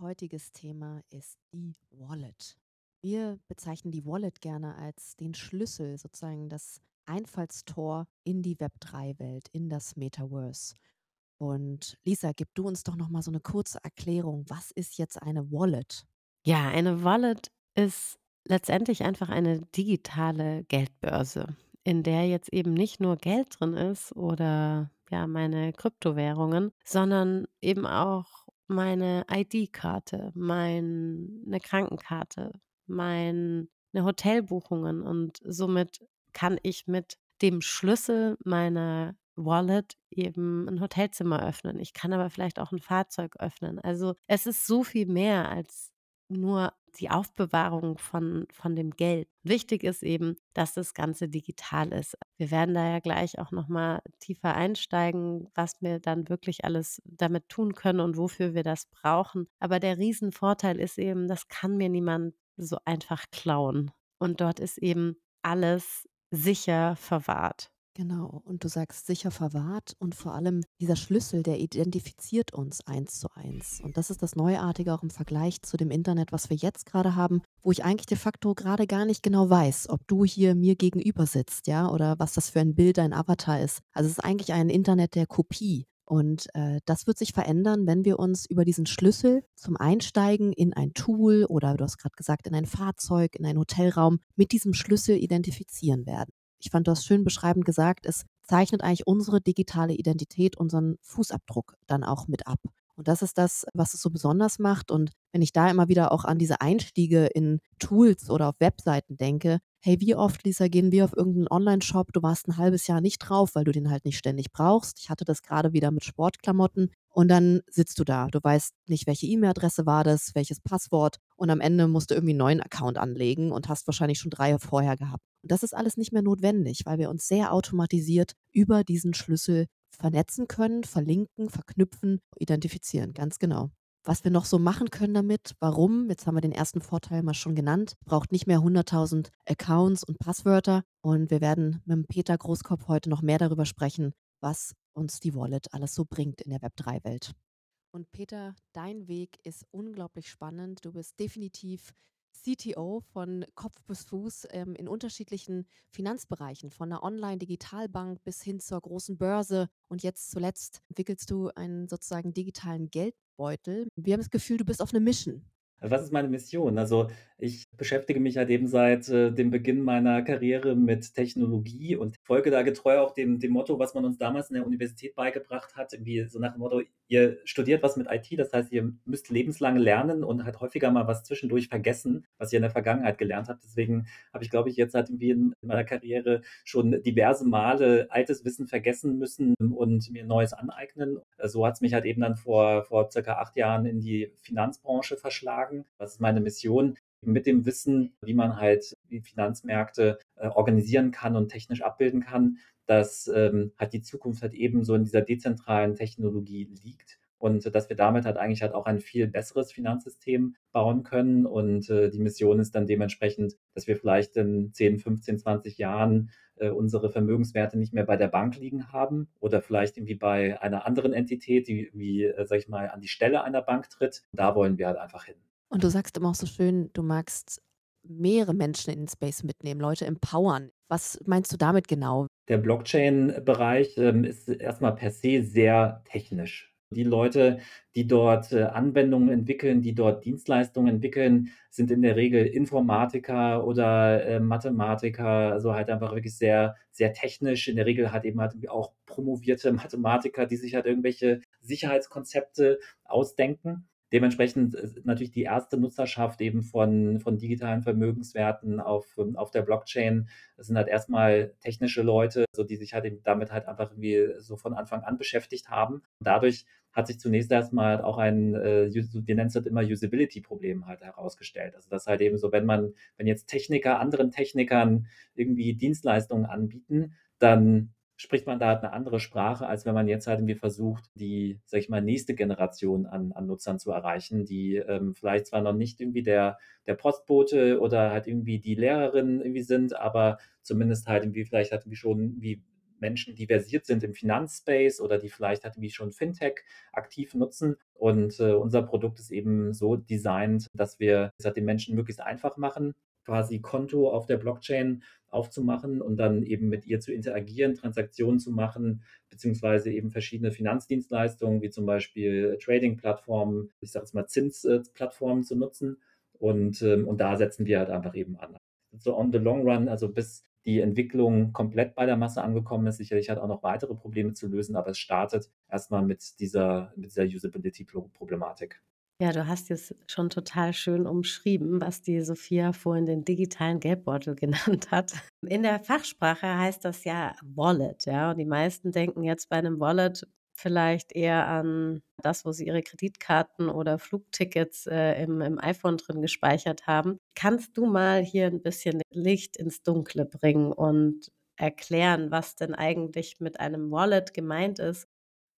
Heutiges Thema ist die Wallet. Wir bezeichnen die Wallet gerne als den Schlüssel, sozusagen das Einfallstor in die Web3-Welt, in das Metaverse. Und Lisa, gib du uns doch noch mal so eine kurze Erklärung. Was ist jetzt eine Wallet? Ja, eine Wallet ist letztendlich einfach eine digitale Geldbörse, in der jetzt eben nicht nur Geld drin ist oder ja, meine Kryptowährungen, sondern eben auch meine ID-Karte, meine Krankenkarte, meine Hotelbuchungen und somit kann ich mit dem Schlüssel meiner Wallet eben ein Hotelzimmer öffnen. Ich kann aber vielleicht auch ein Fahrzeug öffnen. Also, es ist so viel mehr als nur die Aufbewahrung von von dem Geld. Wichtig ist eben, dass das Ganze digital ist. Wir werden da ja gleich auch noch mal tiefer einsteigen, was wir dann wirklich alles damit tun können und wofür wir das brauchen. Aber der Riesenvorteil ist eben, das kann mir niemand so einfach klauen. Und dort ist eben alles sicher verwahrt. Genau, und du sagst sicher verwahrt und vor allem dieser Schlüssel, der identifiziert uns eins zu eins. Und das ist das Neuartige auch im Vergleich zu dem Internet, was wir jetzt gerade haben, wo ich eigentlich de facto gerade gar nicht genau weiß, ob du hier mir gegenüber sitzt, ja, oder was das für ein Bild, ein Avatar ist. Also es ist eigentlich ein Internet der Kopie. Und äh, das wird sich verändern, wenn wir uns über diesen Schlüssel zum Einsteigen in ein Tool oder du hast gerade gesagt, in ein Fahrzeug, in einen Hotelraum mit diesem Schlüssel identifizieren werden. Ich fand das schön beschreibend gesagt, es zeichnet eigentlich unsere digitale Identität, unseren Fußabdruck dann auch mit ab. Und das ist das, was es so besonders macht. Und wenn ich da immer wieder auch an diese Einstiege in Tools oder auf Webseiten denke, hey, wie oft, Lisa, gehen wir auf irgendeinen Online-Shop, du warst ein halbes Jahr nicht drauf, weil du den halt nicht ständig brauchst. Ich hatte das gerade wieder mit Sportklamotten. Und dann sitzt du da. Du weißt nicht, welche E-Mail-Adresse war das, welches Passwort. Und am Ende musst du irgendwie einen neuen Account anlegen und hast wahrscheinlich schon drei vorher gehabt. Und das ist alles nicht mehr notwendig, weil wir uns sehr automatisiert über diesen Schlüssel vernetzen können, verlinken, verknüpfen, identifizieren. Ganz genau. Was wir noch so machen können damit, warum, jetzt haben wir den ersten Vorteil mal schon genannt, braucht nicht mehr 100.000 Accounts und Passwörter. Und wir werden mit Peter Großkopf heute noch mehr darüber sprechen, was uns die Wallet alles so bringt in der Web3-Welt. Und Peter, dein Weg ist unglaublich spannend. Du bist definitiv CTO von Kopf bis Fuß ähm, in unterschiedlichen Finanzbereichen, von der Online-Digitalbank bis hin zur großen Börse. Und jetzt zuletzt entwickelst du einen sozusagen digitalen Geldbeutel. Wir haben das Gefühl, du bist auf eine Mission. Was ist meine Mission? Also, ich beschäftige mich halt eben seit, äh, dem Beginn meiner Karriere mit Technologie und folge da getreu auch dem dem Motto, was man uns damals in der Universität beigebracht hat, irgendwie so nach dem Motto: „Ihr studiert was mit IT, das heißt, ihr müsst lebenslang lernen und halt häufiger mal was zwischendurch vergessen, was ihr in der Vergangenheit gelernt habt.“ Deswegen habe ich, glaube ich, jetzt halt irgendwie in meiner Karriere schon diverse Male altes Wissen vergessen müssen und mir Neues aneignen. So hat es mich halt eben dann vor vor circa acht Jahren in die Finanzbranche verschlagen beitragen? Was ist meine Mission? Mit dem Wissen, wie man halt die Finanzmärkte äh, organisieren kann und technisch abbilden kann, dass ähm, halt die Zukunft halt eben so in dieser dezentralen Technologie liegt und dass wir damit halt eigentlich halt auch ein viel besseres Finanzsystem bauen können. Und äh, die Mission ist dann dementsprechend, dass wir vielleicht in 10, 15, 20 Jahren äh, unsere Vermögenswerte nicht mehr bei der Bank liegen haben oder vielleicht irgendwie bei einer anderen Entität, die wie, äh, sag ich mal, an die Stelle einer Bank tritt. Da wollen wir halt einfach hin. Und du sagst immer auch so schön, du magst mehrere Menschen in den Space mitnehmen, Leute empowern. Was meinst du damit genau? Der Blockchain-Bereich ähm, ist erstmal per se sehr technisch. Die Leute, die dort äh, Anwendungen entwickeln, die dort Dienstleistungen entwickeln, sind in der Regel Informatiker oder äh, Mathematiker, also halt einfach wirklich sehr, sehr technisch. In der Regel hat eben halt auch promovierte Mathematiker, die sich halt irgendwelche Sicherheitskonzepte ausdenken. Dementsprechend ist natürlich die erste Nutzerschaft eben von, von digitalen Vermögenswerten auf, auf der Blockchain. Das sind halt erstmal technische Leute, so die sich halt damit halt einfach irgendwie so von Anfang an beschäftigt haben. Dadurch hat sich zunächst erstmal auch ein, äh, wir nennen es halt immer Usability-Problem halt herausgestellt. Also das halt eben so, wenn man, wenn jetzt Techniker anderen Technikern irgendwie Dienstleistungen anbieten, dann spricht man da halt eine andere Sprache, als wenn man jetzt halt irgendwie versucht, die, sag ich mal, nächste Generation an, an Nutzern zu erreichen, die ähm, vielleicht zwar noch nicht irgendwie der, der Postbote oder halt irgendwie die Lehrerin irgendwie sind, aber zumindest halt irgendwie vielleicht halt irgendwie schon wie Menschen, die versiert sind im Finanzspace oder die vielleicht halt wie schon Fintech aktiv nutzen. Und äh, unser Produkt ist eben so designt, dass wir es halt den Menschen möglichst einfach machen, quasi Konto auf der Blockchain aufzumachen und dann eben mit ihr zu interagieren, Transaktionen zu machen, beziehungsweise eben verschiedene Finanzdienstleistungen, wie zum Beispiel Trading-Plattformen, ich sage jetzt mal Zinsplattformen zu nutzen. Und, ähm, und da setzen wir halt einfach eben an. So on the long run, also bis die Entwicklung komplett bei der Masse angekommen ist, sicherlich hat auch noch weitere Probleme zu lösen, aber es startet erstmal mit dieser, mit dieser Usability-Problematik. Ja, du hast es schon total schön umschrieben, was die Sophia vorhin den digitalen Geldbeutel genannt hat. In der Fachsprache heißt das ja Wallet, ja. Und die meisten denken jetzt bei einem Wallet vielleicht eher an das, wo sie ihre Kreditkarten oder Flugtickets äh, im, im iPhone drin gespeichert haben. Kannst du mal hier ein bisschen Licht ins Dunkle bringen und erklären, was denn eigentlich mit einem Wallet gemeint ist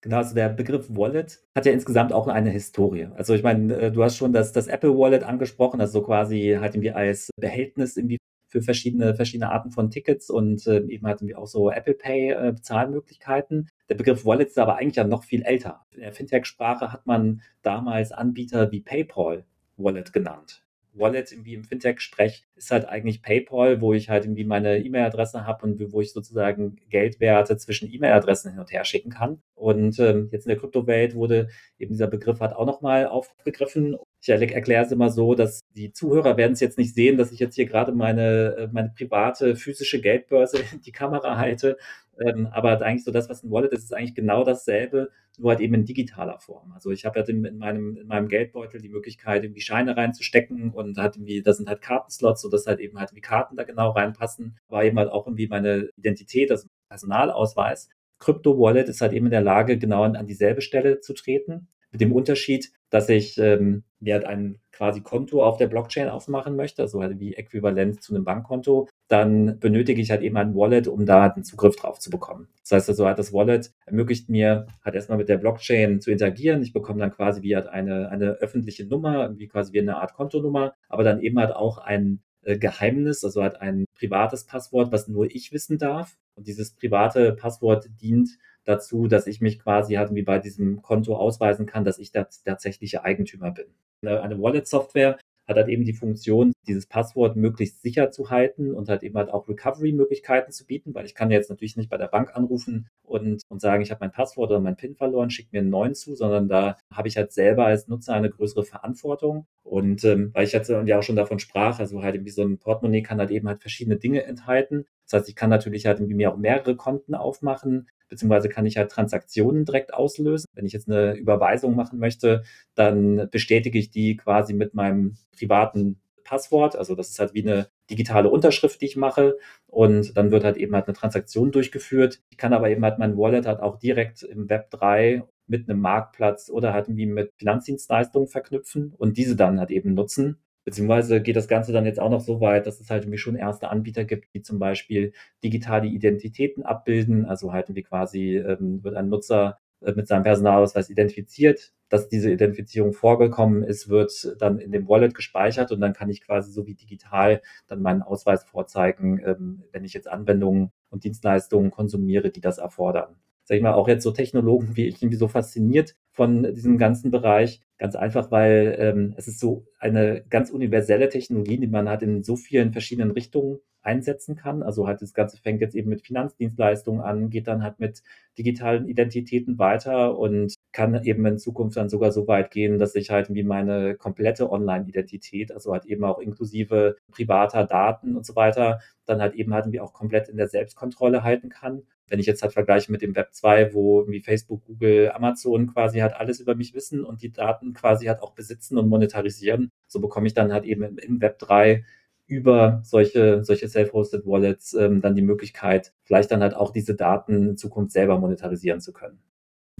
Genau, also der Begriff Wallet hat ja insgesamt auch eine Historie. Also ich meine, äh, du hast schon das, das Apple Wallet angesprochen, also so quasi halt irgendwie als Behältnis irgendwie für verschiedene, verschiedene Arten von Tickets und äh, eben hatten wir auch so Apple Pay äh, Bezahlmöglichkeiten. Der Begriff Wallet ist aber eigentlich ja noch viel älter. In der Fintech-Sprache hat man damals Anbieter wie PayPal Wallet genannt. Wallet irgendwie im Fintech-Sprech ist halt eigentlich PayPal, wo ich halt irgendwie meine E-Mail-Adresse habe und wo ich sozusagen Geldwerte zwischen E-Mail-Adressen hin und her schicken kann. Und ähm, jetzt in der Kryptowelt wurde eben dieser Begriff halt auch nochmal aufgegriffen. Ich erkläre es immer so, dass die Zuhörer werden es jetzt nicht sehen, dass ich jetzt hier gerade meine, äh, meine private physische Geldbörse in die Kamera halte. Ähm, aber eigentlich so das, was ein Wallet ist, ist eigentlich genau dasselbe, nur halt eben in digitaler Form. Also ich habe halt in, in, meinem, in meinem Geldbeutel die Möglichkeit, irgendwie Scheine reinzustecken und halt irgendwie, das sind halt Kartenslots, sodass halt eben halt wie Karten da genau reinpassen, aber eben halt auch irgendwie meine Identität, also Personalausweis. Crypto-Wallet ist halt eben in der Lage, genau an, dieselbe Stelle zu treten. Mit dem Unterschied, dass ich ähm, mir halt ein quasi Konto auf der Blockchain aufmachen möchte, also halt wie äquivalent zu einem Bankkonto, dann benötige ich halt eben ein Wallet, um da einen Zugriff drauf zu bekommen. Das heißt also, halt das Wallet ermöglicht mir halt erstmal mit der Blockchain zu interagieren. Ich bekomme dann quasi wie halt eine, eine öffentliche Nummer, wie quasi wie eine Art Kontonummer, aber dann eben halt auch ein äh, Geheimnis, also halt ein privates Passwort, was nur ich wissen darf. Und dieses private Passwort dient dazu, dass ich mich quasi halt wie bei diesem Konto ausweisen kann, dass ich der tatsächliche Eigentümer bin. Eine Wallet-Software hat halt eben die Funktion, dieses Passwort möglichst sicher zu halten und halt eben halt auch Recovery-Möglichkeiten zu bieten, weil ich kann jetzt natürlich nicht bei der Bank anrufen und, und sagen, ich habe mein Passwort oder mein PIN verloren, schickt mir einen neuen zu, sondern da habe ich halt selber als Nutzer eine größere Verantwortung. Und ähm, weil ich jetzt ja auch schon davon sprach, also halt irgendwie so ein Portemonnaie kann halt eben halt verschiedene Dinge enthalten. Das heißt, ich kann natürlich halt irgendwie mir auch mehrere Konten aufmachen, beziehungsweise kann ich halt Transaktionen direkt auslösen. Wenn ich jetzt eine Überweisung machen möchte, dann bestätige ich die quasi mit meinem privaten Passwort. Also das ist halt wie eine digitale Unterschrift, die ich mache. Und dann wird halt eben halt eine Transaktion durchgeführt. Ich kann aber eben halt mein Wallet halt auch direkt im Web 3 mit einem Marktplatz oder halt irgendwie mit Finanzdienstleistungen verknüpfen und diese dann halt eben nutzen. Beziehungsweise geht das Ganze dann jetzt auch noch so weit, dass es halt irgendwie schon erste Anbieter gibt, die zum Beispiel digitale Identitäten abbilden. Also halt wie quasi ähm, wird ein Nutzer äh, mit seinem Personalausweis identifiziert. Dass diese Identifizierung vorgekommen ist, wird dann in dem Wallet gespeichert und dann kann ich quasi so wie digital dann meinen Ausweis vorzeigen, ähm, wenn ich jetzt Anwendungen und Dienstleistungen konsumiere, die das erfordern. Sag ich mal, auch jetzt so Technologen wie ich irgendwie so fasziniert von diesem ganzen Bereich, Ganz einfach, weil ähm, es ist so eine ganz universelle Technologie, die man halt in so vielen verschiedenen Richtungen einsetzen kann. Also halt das Ganze fängt jetzt eben mit Finanzdienstleistungen an, geht dann halt mit digitalen Identitäten weiter und kann eben in Zukunft dann sogar so weit gehen, dass ich halt wie meine komplette Online-Identität, also halt eben auch inklusive privater Daten und so weiter, dann halt eben halt wie auch komplett in der Selbstkontrolle halten kann. Wenn ich jetzt halt vergleiche mit dem Web 2, wo wie Facebook, Google, Amazon quasi halt alles über mich wissen und die Daten quasi halt auch besitzen und monetarisieren, so bekomme ich dann halt eben im Web 3 über solche, solche Self-Hosted Wallets ähm, dann die Möglichkeit, vielleicht dann halt auch diese Daten in Zukunft selber monetarisieren zu können.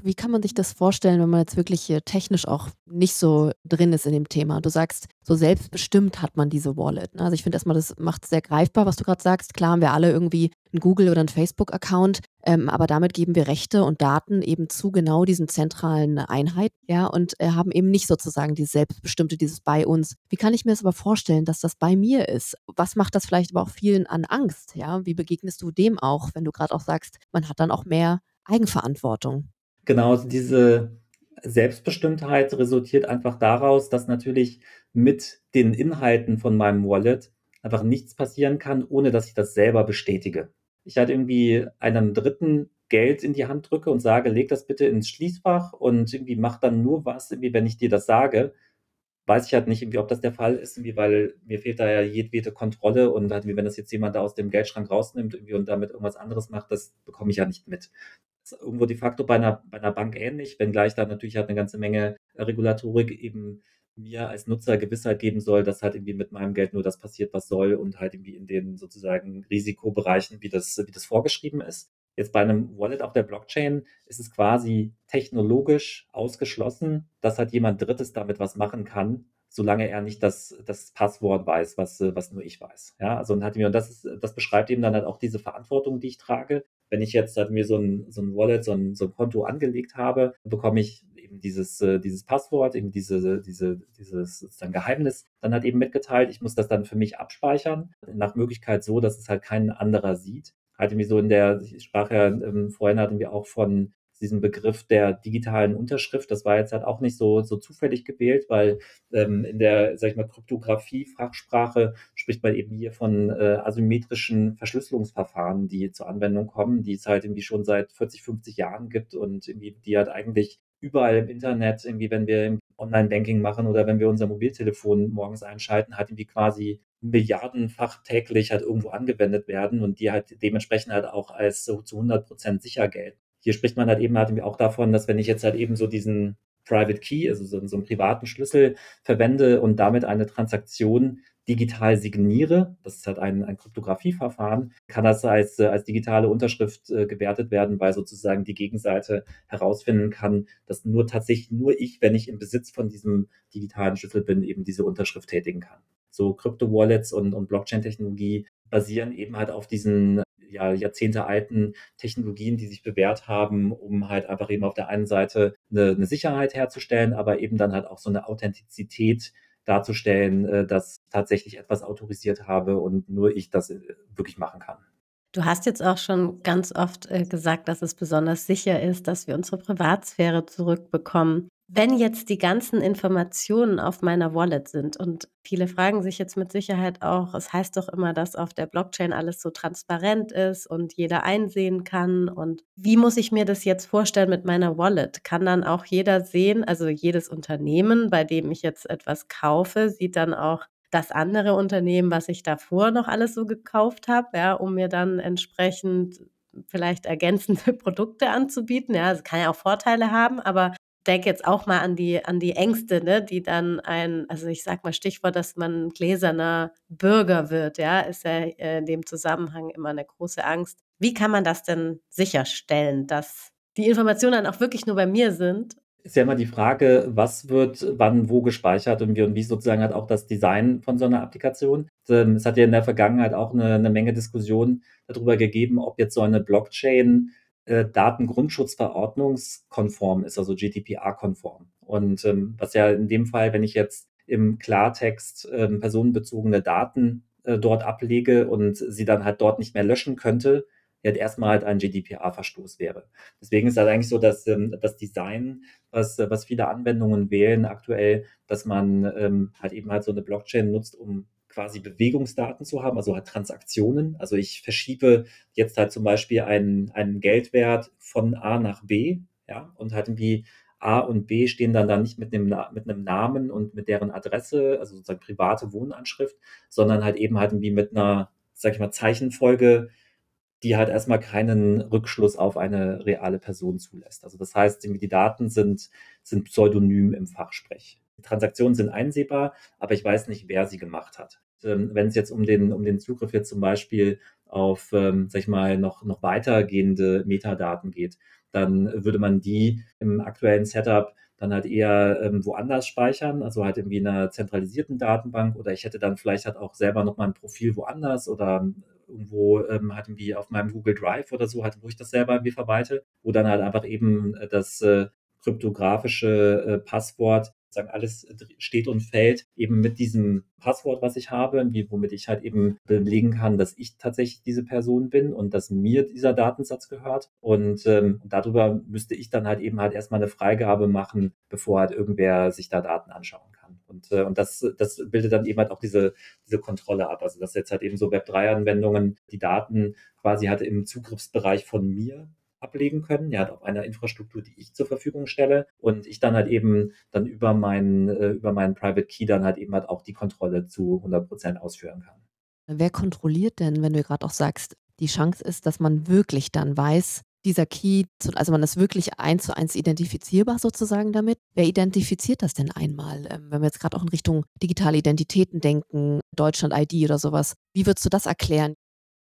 Wie kann man sich das vorstellen, wenn man jetzt wirklich hier technisch auch nicht so drin ist in dem Thema? Du sagst, so selbstbestimmt hat man diese Wallet. Ne? Also ich finde erstmal, das macht es sehr greifbar, was du gerade sagst. Klar haben wir alle irgendwie einen Google- oder einen Facebook-Account, ähm, aber damit geben wir Rechte und Daten eben zu genau diesen zentralen Einheiten, ja, und äh, haben eben nicht sozusagen dieses Selbstbestimmte, dieses bei uns. Wie kann ich mir das aber vorstellen, dass das bei mir ist? Was macht das vielleicht aber auch vielen an Angst, ja? Wie begegnest du dem auch, wenn du gerade auch sagst, man hat dann auch mehr Eigenverantwortung? Genau, diese Selbstbestimmtheit resultiert einfach daraus, dass natürlich mit den Inhalten von meinem Wallet einfach nichts passieren kann, ohne dass ich das selber bestätige. Ich halt irgendwie einem Dritten Geld in die Hand drücke und sage: „Leg das bitte ins Schließfach und irgendwie mach dann nur was, irgendwie, wenn ich dir das sage.“ Weiß ich halt nicht irgendwie, ob das der Fall ist, irgendwie, weil mir fehlt da ja jedwede Kontrolle und halt, wenn das jetzt jemand da aus dem Geldschrank rausnimmt irgendwie und damit irgendwas anderes macht, das bekomme ich ja nicht mit. Irgendwo de facto bei einer bei 'ner Bank ähnlich, wenngleich da natürlich halt eine ganze Menge Regulatorik eben mir als Nutzer Gewissheit geben soll, dass halt irgendwie mit meinem Geld nur das passiert, was soll und halt irgendwie in den sozusagen Risikobereichen, wie das wie das vorgeschrieben ist. Jetzt bei einem Wallet auf der Blockchain ist es quasi technologisch ausgeschlossen, dass halt jemand Drittes damit was machen kann, solange er nicht das, das Passwort weiß, was, was nur ich weiß. Ja, also und, hat mir, und das, ist, das beschreibt eben dann halt auch diese Verantwortung, die ich trage. Wenn ich jetzt halt mir so ein, so ein Wallet, so ein, so ein Konto angelegt habe, bekomme ich eben dieses, äh, dieses Passwort, eben diese, diese, dieses sozusagen Geheimnis dann halt eben mitgeteilt. Ich muss das dann für mich abspeichern, nach Möglichkeit so, dass es halt kein anderer sieht halt irgendwie so in der, ich sprach ja ähm, vorhin hatten wir auch von diesem Begriff der digitalen Unterschrift. Das war jetzt halt auch nicht so, so zufällig gewählt, weil ähm, in der, sag ich mal, Kryptographie-Fachsprache spricht man eben hier von äh, asymmetrischen Verschlüsselungsverfahren, die zur Anwendung kommen, die es halt irgendwie schon seit 40, 50 Jahren gibt und irgendwie die halt eigentlich überall im Internet, irgendwie, wenn wir Online-Banking machen oder wenn wir unser Mobiltelefon morgens einschalten, halt irgendwie quasi milliardenfach täglich halt irgendwo angewendet werden und die halt dementsprechend halt auch als so zu 100 Prozent sicher gelten. Hier spricht man halt eben halt auch davon, dass wenn ich jetzt halt eben so diesen Private Key, also so, so einen privaten Schlüssel verwende und damit eine Transaktion digital signiere, das ist halt ein, ein Kryptografieverfahren, kann das als, äh, als digitale Unterschrift äh, gewertet werden, weil sozusagen die Gegenseite herausfinden kann, dass nur tatsächlich nur ich, wenn ich im Besitz von diesem digitalen Schlüssel bin, eben diese Unterschrift tätigen kann. So Krypto-Wallets und, und Blockchain-Technologie basieren eben halt auf diesen ja, jahrzehntealten Technologien, die sich bewährt haben, um halt einfach eben auf der einen Seite eine, eine Sicherheit herzustellen, aber eben dann halt auch so eine Authentizität darzustellen, äh, dass tatsächlich etwas autorisiert habe und nur ich das äh, wirklich machen kann. Du hast jetzt auch schon ganz oft äh, gesagt, dass es besonders sicher ist, dass wir unsere Privatsphäre zurückbekommen. Wenn jetzt die ganzen Informationen auf meiner Wallet sind und viele fragen sich jetzt mit Sicherheit auch, es heißt doch immer, dass auf der Blockchain alles so transparent ist und jeder einsehen kann. Und wie muss ich mir das jetzt vorstellen mit meiner Wallet? Kann dann auch jeder sehen, also jedes Unternehmen, bei dem ich jetzt etwas kaufe, sieht dann auch das andere Unternehmen, was ich davor noch alles so gekauft habe, ja, um mir dann entsprechend vielleicht ergänzende Produkte anzubieten. Ja, es kann ja auch Vorteile haben, aber denke jetzt auch mal an die, an die Ängste, ne, die dann ein, also ich sag mal Stichwort, dass man gläserner Bürger wird, ja, ist ja äh, in dem Zusammenhang immer eine große Angst. Wie kann man das denn sicherstellen, dass die Informationen dann auch wirklich nur bei mir sind ist ja immer die Frage, was wird wann wo gespeichert und wie und wie sozusagen halt auch das Design von so einer Applikation. Ähm, es hat ja in der Vergangenheit auch eine, eine Menge Diskussion darüber gegeben, ob jetzt so eine Blockchain äh, Datengrundschutzverordnungskonform ist, also GDPR-konform. Und ähm, was ja in dem Fall, wenn ich jetzt im Klartext ähm, personenbezogene Daten äh, dort ablege und sie dann halt dort nicht mehr löschen könnte, ja erstmal halt ein GDPR-Verstoß wäre. Deswegen ist halt eigentlich so, dass ähm, das Design, was, was viele Anwendungen wählen aktuell, dass man ähm, halt eben halt so eine Blockchain nutzt, um quasi Bewegungsdaten zu haben, also halt Transaktionen. Also ich verschiebe jetzt halt zum Beispiel einen, einen Geldwert von A nach B, ja, und halt irgendwie A und B stehen dann da nicht mit einem, mit einem Namen und mit deren Adresse, also sozusagen private Wohnanschrift, sondern halt eben halt irgendwie mit einer, sag ich mal, Zeichenfolge, die halt erstmal keinen Rückschluss auf eine reale Person zulässt. Also das heißt, die Daten sind, sind pseudonym im Fachsprech. Die Transaktionen sind einsehbar, aber ich weiß nicht, wer sie gemacht hat. Ähm, wenn es jetzt um den, um den Zugriff jetzt zum Beispiel auf, ähm, sag ich mal, noch, noch weitergehende Metadaten geht, dann würde man die im aktuellen Setup dann halt eher ähm, woanders speichern, also halt irgendwie in einer zentralisierten Datenbank oder ich hätte dann vielleicht halt auch selber noch mal ein Profil woanders oder irgendwo ähm, halt irgendwie auf meinem Google Drive oder so, halt, wo ich das selber irgendwie verwalte, wo dann halt einfach eben das äh, kryptografische äh, Passwort sagen, alles steht und fällt eben mit diesem Passwort, was ich habe, womit ich halt eben belegen kann, dass ich tatsächlich diese Person bin und dass mir dieser Datensatz gehört. Und ähm, darüber müsste ich dann halt eben halt erstmal eine Freigabe machen, bevor halt irgendwer sich da Daten anschauen kann. Und, äh, und das, das bildet dann eben halt auch diese, diese Kontrolle ab. Also dass jetzt halt eben so Web3-Anwendungen die Daten quasi halt im Zugriffsbereich von mir ablegen können, ja, auf einer Infrastruktur, die ich zur Verfügung stelle und ich dann halt eben dann über meinen, äh, über meinen Private Key dann halt eben halt auch die Kontrolle zu 100 Prozent ausführen kann. Wer kontrolliert denn, wenn du gerade auch sagst, die Chance ist, dass man wirklich dann weiß, dieser Key, also man ist wirklich eins zu eins identifizierbar sozusagen damit. Wer identifiziert das denn einmal? Ähm, wenn wir jetzt gerade auch in Richtung digitale Identitäten denken, Deutschland ID oder sowas, wie würdest du das erklären?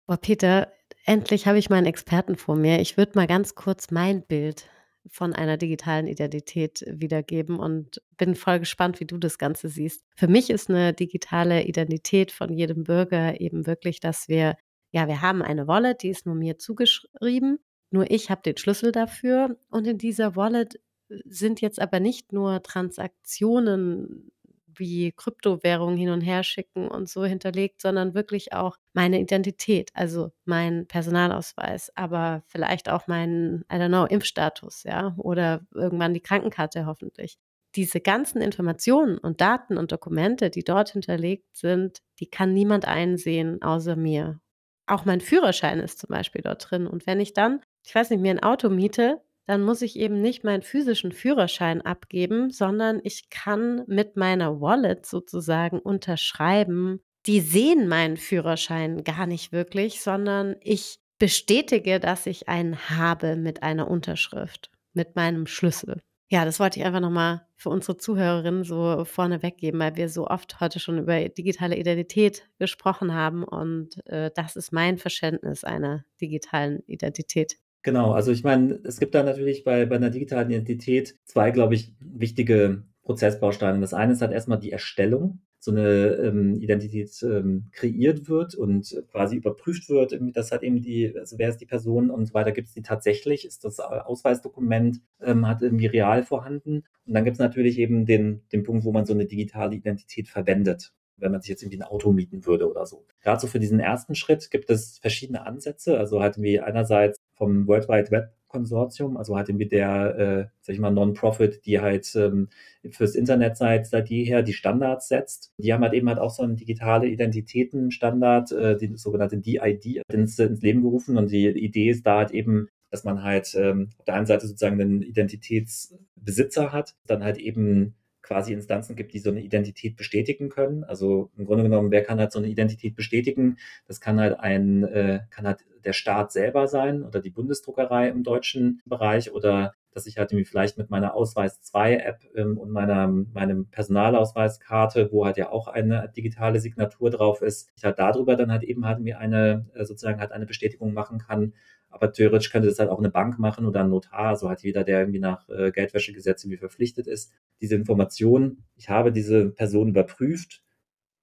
Boah, Peter, endlich habe ich meinen Experten vor mir. Ich würde mal ganz kurz mein Bild von einer digitalen Identität wiedergeben und bin voll gespannt, wie du das Ganze siehst. Für mich ist eine digitale Identität von jedem Bürger eben wirklich, dass wir, ja, wir haben eine Wallet, die ist nur mir zugeschrieben, nur ich habe den Schlüssel dafür und in dieser Wallet sind jetzt aber nicht nur Transaktionen wie Kryptowährungen hin und her schicken und so hinterlegt, sondern wirklich auch meine Identität, also mein Personalausweis, aber vielleicht auch mein, I don't know, Impfstatus, ja, oder irgendwann die Krankenkarte hoffentlich. Diese ganzen Informationen und Daten und Dokumente, die dort hinterlegt sind, die kann niemand einsehen außer mir. Auch mein Führerschein ist zum Beispiel dort drin. Und wenn ich dann, ich weiß nicht, mir ein Auto miete, dann muss ich eben nicht meinen physischen Führerschein abgeben, sondern ich kann mit meiner Wallet sozusagen unterschreiben. Die sehen meinen Führerschein gar nicht wirklich, sondern ich bestätige, dass ich einen habe mit einer Unterschrift, mit meinem Schlüssel. Ja, das wollte ich einfach nochmal für unsere Zuhörerinnen so vorne weggeben, weil wir so oft heute schon über digitale Identität gesprochen haben und äh, das ist mein Verständnis einer digitalen Identität. Genau, also ich meine, es gibt da natürlich bei, bei einer digitalen Identität zwei, glaube ich, wichtige Prozessbausteine. Das eine ist halt erstmal die Erstellung, so eine ähm, Identität ähm, kreiert wird und quasi überprüft wird, dass halt eben die, also wer ist die Person und so weiter, gibt es die tatsächlich, ist das Ausweisdokument, ähm, hat irgendwie real vorhanden. Und dann gibt es natürlich eben den, den Punkt, wo man so eine digitale Identität verwendet wenn man sich jetzt irgendwie ein Auto mieten würde oder so. Gerade so für diesen ersten Schritt gibt es verschiedene Ansätze. Also halt wie einerseits vom World Wide Web Konsortium, also halt irgendwie der, äh, sag ich mal, Non-Profit, die halt ähm, fürs Internet seit, seit jeher die Standards setzt. Die haben halt eben halt auch so einen digitale Identitäten-Standard, äh, die sogenannte DID, ins, ins Leben gerufen. Und die Idee ist da halt eben, dass man halt ähm, auf der einen Seite sozusagen einen Identitätsbesitzer hat, dann halt eben quasi Instanzen gibt, die so eine Identität bestätigen können. Also im Grunde genommen, wer kann halt so eine Identität bestätigen? Das kann halt ein, äh, kann halt der Staat selber sein oder die Bundesdruckerei im deutschen Bereich oder dass ich halt irgendwie vielleicht mit meiner Ausweis 2 App ähm, und meiner meinem Personalausweiskarte, wo halt ja auch eine digitale Signatur drauf ist, ich halt darüber dann halt eben halt mir eine äh, sozusagen halt eine Bestätigung machen kann aber theoretisch könnte das halt auch eine Bank machen oder ein Notar, so hat jeder, der irgendwie nach äh, Geldwäschegesetz irgendwie verpflichtet ist. Diese Information, ich habe diese Person überprüft,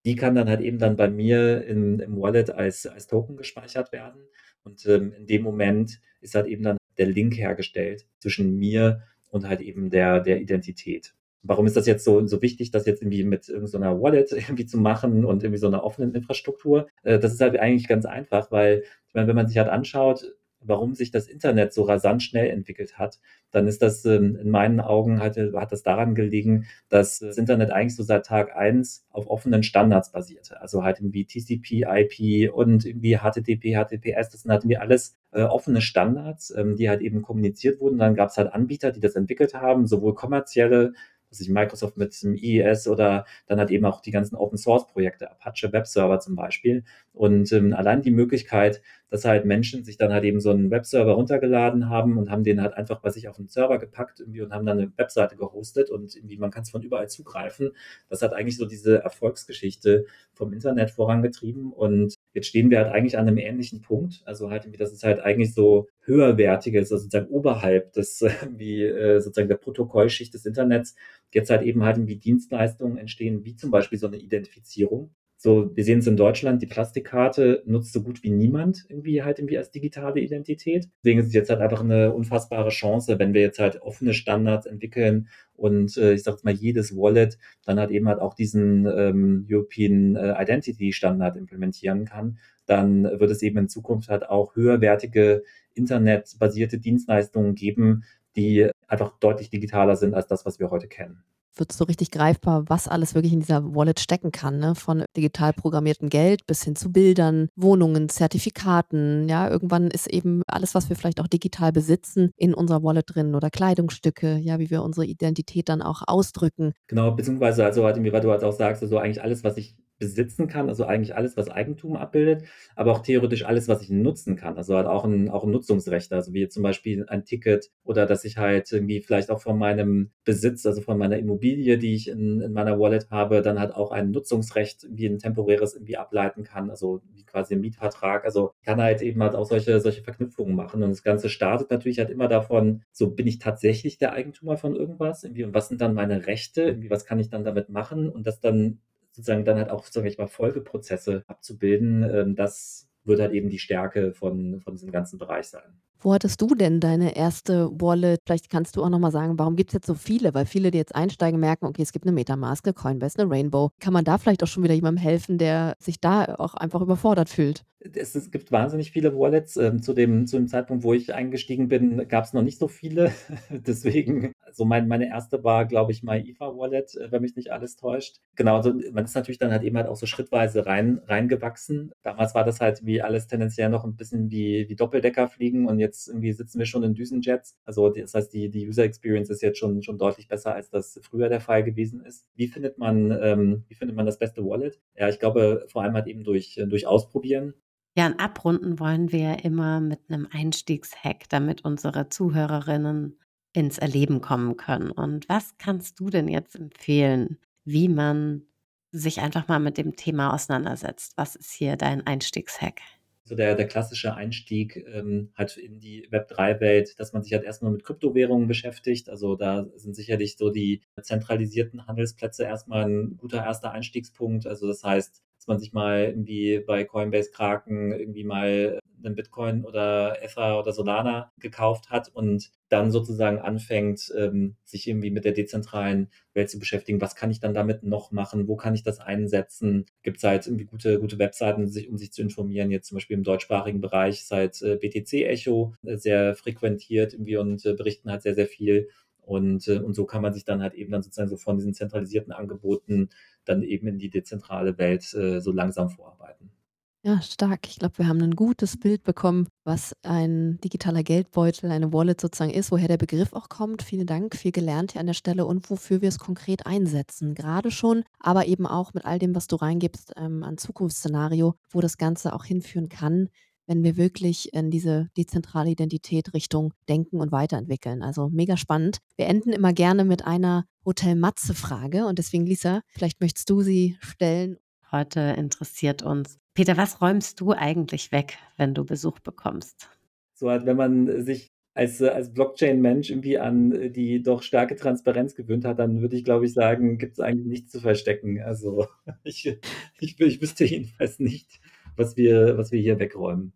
die kann dann halt eben dann bei mir in, im Wallet als, als Token gespeichert werden. Und ähm, in dem Moment ist halt eben dann der Link hergestellt zwischen mir und halt eben der, der Identität. Warum ist das jetzt so, so wichtig, das jetzt irgendwie mit irgendeiner so Wallet irgendwie zu machen und irgendwie so einer offenen Infrastruktur? Äh, das ist halt eigentlich ganz einfach, weil, ich meine, wenn man sich halt anschaut, warum sich das Internet so rasant schnell entwickelt hat, dann ist das ähm, in meinen Augen hat, hat das daran gelegen, dass das Internet eigentlich so seit Tag eins auf offenen Standards basierte. Also halt irgendwie TCP, IP und irgendwie HTTP, HTTPS, das sind halt irgendwie alles äh, offene Standards, ähm, die halt eben kommuniziert wurden. Dann gab es halt Anbieter, die das entwickelt haben, sowohl kommerzielle was ich Microsoft mit dem IES oder dann hat eben auch die ganzen Open Source Projekte, Apache Web Server zum Beispiel. Und ähm, allein die Möglichkeit, dass halt Menschen sich dann halt eben so einen Webserver runtergeladen haben und haben den halt einfach bei sich auf den Server gepackt irgendwie und haben dann eine Webseite gehostet und irgendwie man kann es von überall zugreifen. Das hat eigentlich so diese Erfolgsgeschichte vom Internet vorangetrieben und jetzt stehen wir halt eigentlich an einem ähnlichen Punkt. Also halt irgendwie, das ist halt eigentlich so höherwertiges, also sozusagen oberhalb des, wie äh, sozusagen der Protokollschicht des Internets, jetzt halt eben halt irgendwie Dienstleistungen entstehen, wie zum Beispiel so eine Identifizierung. So, wir sehen es in Deutschland, die Plastikkarte nutzt so gut wie niemand irgendwie halt irgendwie als digitale Identität. Deswegen ist es jetzt halt einfach eine unfassbare Chance, wenn wir jetzt halt offene Standards entwickeln und äh, ich sag mal jedes Wallet dann halt eben halt auch diesen ähm, European äh, Identity Standard implementieren kann, dann wird es eben in Zukunft halt auch höherwertige internetbasierte Dienstleistungen geben, die einfach deutlich digitaler sind als das, was wir heute kennen wird so richtig greifbar, was alles wirklich in dieser Wallet stecken kann, ne? Von digital programmiertem Geld bis hin zu Bildern, Wohnungen, Zertifikaten. Ja, irgendwann ist eben alles, was wir vielleicht auch digital besitzen, in unserer Wallet drin oder Kleidungsstücke, ja, wie wir unsere Identität dann auch ausdrücken. Genau, beziehungsweise also halt, wie du halt auch sagst, also eigentlich alles, was ich besitzen kann, also eigentlich alles, was Eigentum abbildet, aber auch theoretisch alles, was ich nutzen kann. Also halt auch ein, auch ein Nutzungsrecht, also wie zum Beispiel ein Ticket oder dass ich halt irgendwie vielleicht auch von meinem Besitz, also von meiner Immobilie, die ich in, in meiner Wallet habe, dann halt auch ein Nutzungsrecht, wie ein temporäres irgendwie ableiten kann, also wie quasi ein Mietvertrag. Also kann halt eben halt auch solche, solche Verknüpfungen machen. Und das Ganze startet natürlich halt immer davon, so bin ich tatsächlich der Eigentümer von irgendwas, irgendwie, und was sind dann meine Rechte, irgendwie, was kann ich dann damit machen und das dann sozusagen dann halt auch, sage ich mal, Folgeprozesse abzubilden, ähm, das wird halt eben die Stärke von, von diesem ganzen Bereich sein. Wo hattest du denn deine erste Wallet? Vielleicht kannst du auch nochmal sagen, warum gibt es jetzt so viele? Weil viele, die jetzt einsteigen, merken, okay, es gibt eine Metamask, eine Coinbase, eine Rainbow. Kann man da vielleicht auch schon wieder jemandem helfen, der sich da auch einfach überfordert fühlt? Es, es gibt wahnsinnig viele Wallets. Ähm, zu, dem, zu dem Zeitpunkt, wo ich eingestiegen bin, gab es noch nicht so viele. Deswegen, so mein, meine erste war, glaube ich, MyIFA Wallet, äh, wenn mich nicht alles täuscht. Genau, also man ist natürlich dann halt eben halt auch so schrittweise rein, reingewachsen. Damals war das halt wie alles tendenziell noch ein bisschen wie, wie Doppeldecker fliegen und jetzt jetzt irgendwie sitzen wir schon in Düsenjets. Also das heißt, die, die User Experience ist jetzt schon, schon deutlich besser, als das früher der Fall gewesen ist. Wie findet man, ähm, wie findet man das beste Wallet? Ja, ich glaube, vor allem halt eben durch, durch Ausprobieren. Ja, und abrunden wollen wir immer mit einem Einstiegshack, damit unsere Zuhörerinnen ins Erleben kommen können. Und was kannst du denn jetzt empfehlen, wie man sich einfach mal mit dem Thema auseinandersetzt? Was ist hier dein Einstiegshack? so der, der klassische Einstieg ähm, halt in die Web3-Welt, dass man sich halt erstmal mit Kryptowährungen beschäftigt. Also da sind sicherlich so die zentralisierten Handelsplätze erstmal ein guter erster Einstiegspunkt. Also das heißt, dass man sich mal irgendwie bei Coinbase Kraken irgendwie mal einen Bitcoin oder Ether oder Solana gekauft hat und dann sozusagen anfängt, ähm, sich irgendwie mit der dezentralen Welt zu beschäftigen. Was kann ich dann damit noch machen? Wo kann ich das einsetzen? Gibt es halt irgendwie gute, gute Webseiten, um sich zu informieren? Jetzt zum Beispiel im deutschsprachigen Bereich ist halt äh, BTC Echo äh, sehr frequentiert irgendwie und äh, berichten halt sehr, sehr viel. Und, und so kann man sich dann halt eben dann sozusagen so von diesen zentralisierten Angeboten dann eben in die dezentrale Welt so langsam vorarbeiten. Ja, stark. Ich glaube, wir haben ein gutes Bild bekommen, was ein digitaler Geldbeutel, eine Wallet sozusagen ist, woher der Begriff auch kommt. Vielen Dank, viel gelernt hier an der Stelle und wofür wir es konkret einsetzen. Gerade schon, aber eben auch mit all dem, was du reingibst ähm, an Zukunftsszenario, wo das Ganze auch hinführen kann, wenn wir wirklich in diese dezentrale Identität Richtung denken und weiterentwickeln. Also mega spannend. Wir enden immer gerne mit einer Hotel Matze Frage und deswegen Lisa, vielleicht möchtest du sie stellen. Heute interessiert uns, Peter, was räumst du eigentlich weg, wenn du Besuch bekommst? So halt, wenn man sich als, als Blockchain-Mensch irgendwie an die doch starke Transparenz gewöhnt hat, dann würde ich, glaube ich, sagen, gibt es eigentlich nichts zu verstecken. Also ich, ich, ich wüsste jedenfalls nicht, was wir, was wir hier wegräumen.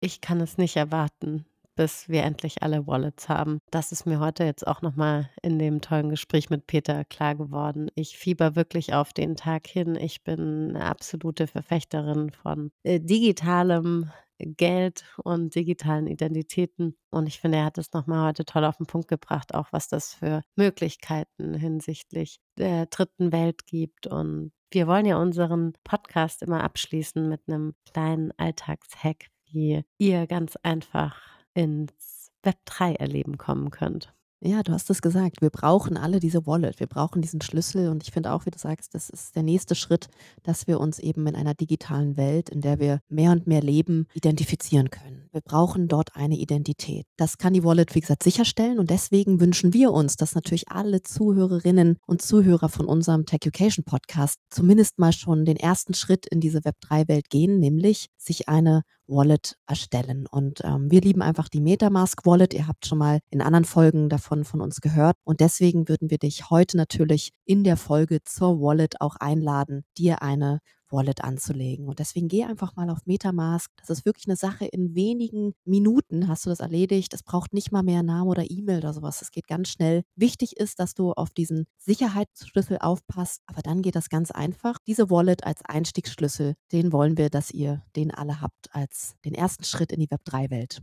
Ich kann es nicht erwarten bis wir endlich alle Wallets haben. Das ist mir heute jetzt auch nochmal in dem tollen Gespräch mit Peter klar geworden. Ich fieber wirklich auf den Tag hin. Ich bin eine absolute Verfechterin von äh, digitalem Geld und digitalen Identitäten. Und ich finde, er hat es nochmal heute toll auf den Punkt gebracht, auch was das für Möglichkeiten hinsichtlich der dritten Welt gibt. Und wir wollen ja unseren Podcast immer abschließen mit einem kleinen Alltagshack, wie ihr ganz einfach ins Web 3 erleben kommen könnt. Ja, du hast es gesagt. Wir brauchen alle diese Wallet. Wir brauchen diesen Schlüssel. Und ich finde auch, wie du sagst, das ist der nächste Schritt, dass wir uns eben in einer digitalen Welt, in der wir mehr und mehr leben, identifizieren können. Wir brauchen dort eine Identität. Das kann die Wallet, wie gesagt, sicherstellen. Und deswegen wünschen wir uns, dass natürlich alle Zuhörerinnen und Zuhörer von unserem Tech Education Podcast zumindest mal schon den ersten Schritt in diese Web3-Welt gehen, nämlich sich eine Wallet erstellen. Und ähm, wir lieben einfach die Metamask Wallet. Ihr habt schon mal in anderen Folgen davon von uns gehört. Und deswegen würden wir dich heute natürlich in der Folge zur Wallet auch einladen, dir eine Wallet anzulegen. Und deswegen geh einfach mal auf Metamask. Das ist wirklich eine Sache. In wenigen Minuten hast du das erledigt. Es braucht nicht mal mehr Name oder E-Mail oder sowas. Es geht ganz schnell. Wichtig ist, dass du auf diesen Sicherheitsschlüssel aufpasst. Aber dann geht das ganz einfach. Diese Wallet als Einstiegsschlüssel, den wollen wir, dass ihr den alle habt als den ersten Schritt in die Web3-Welt.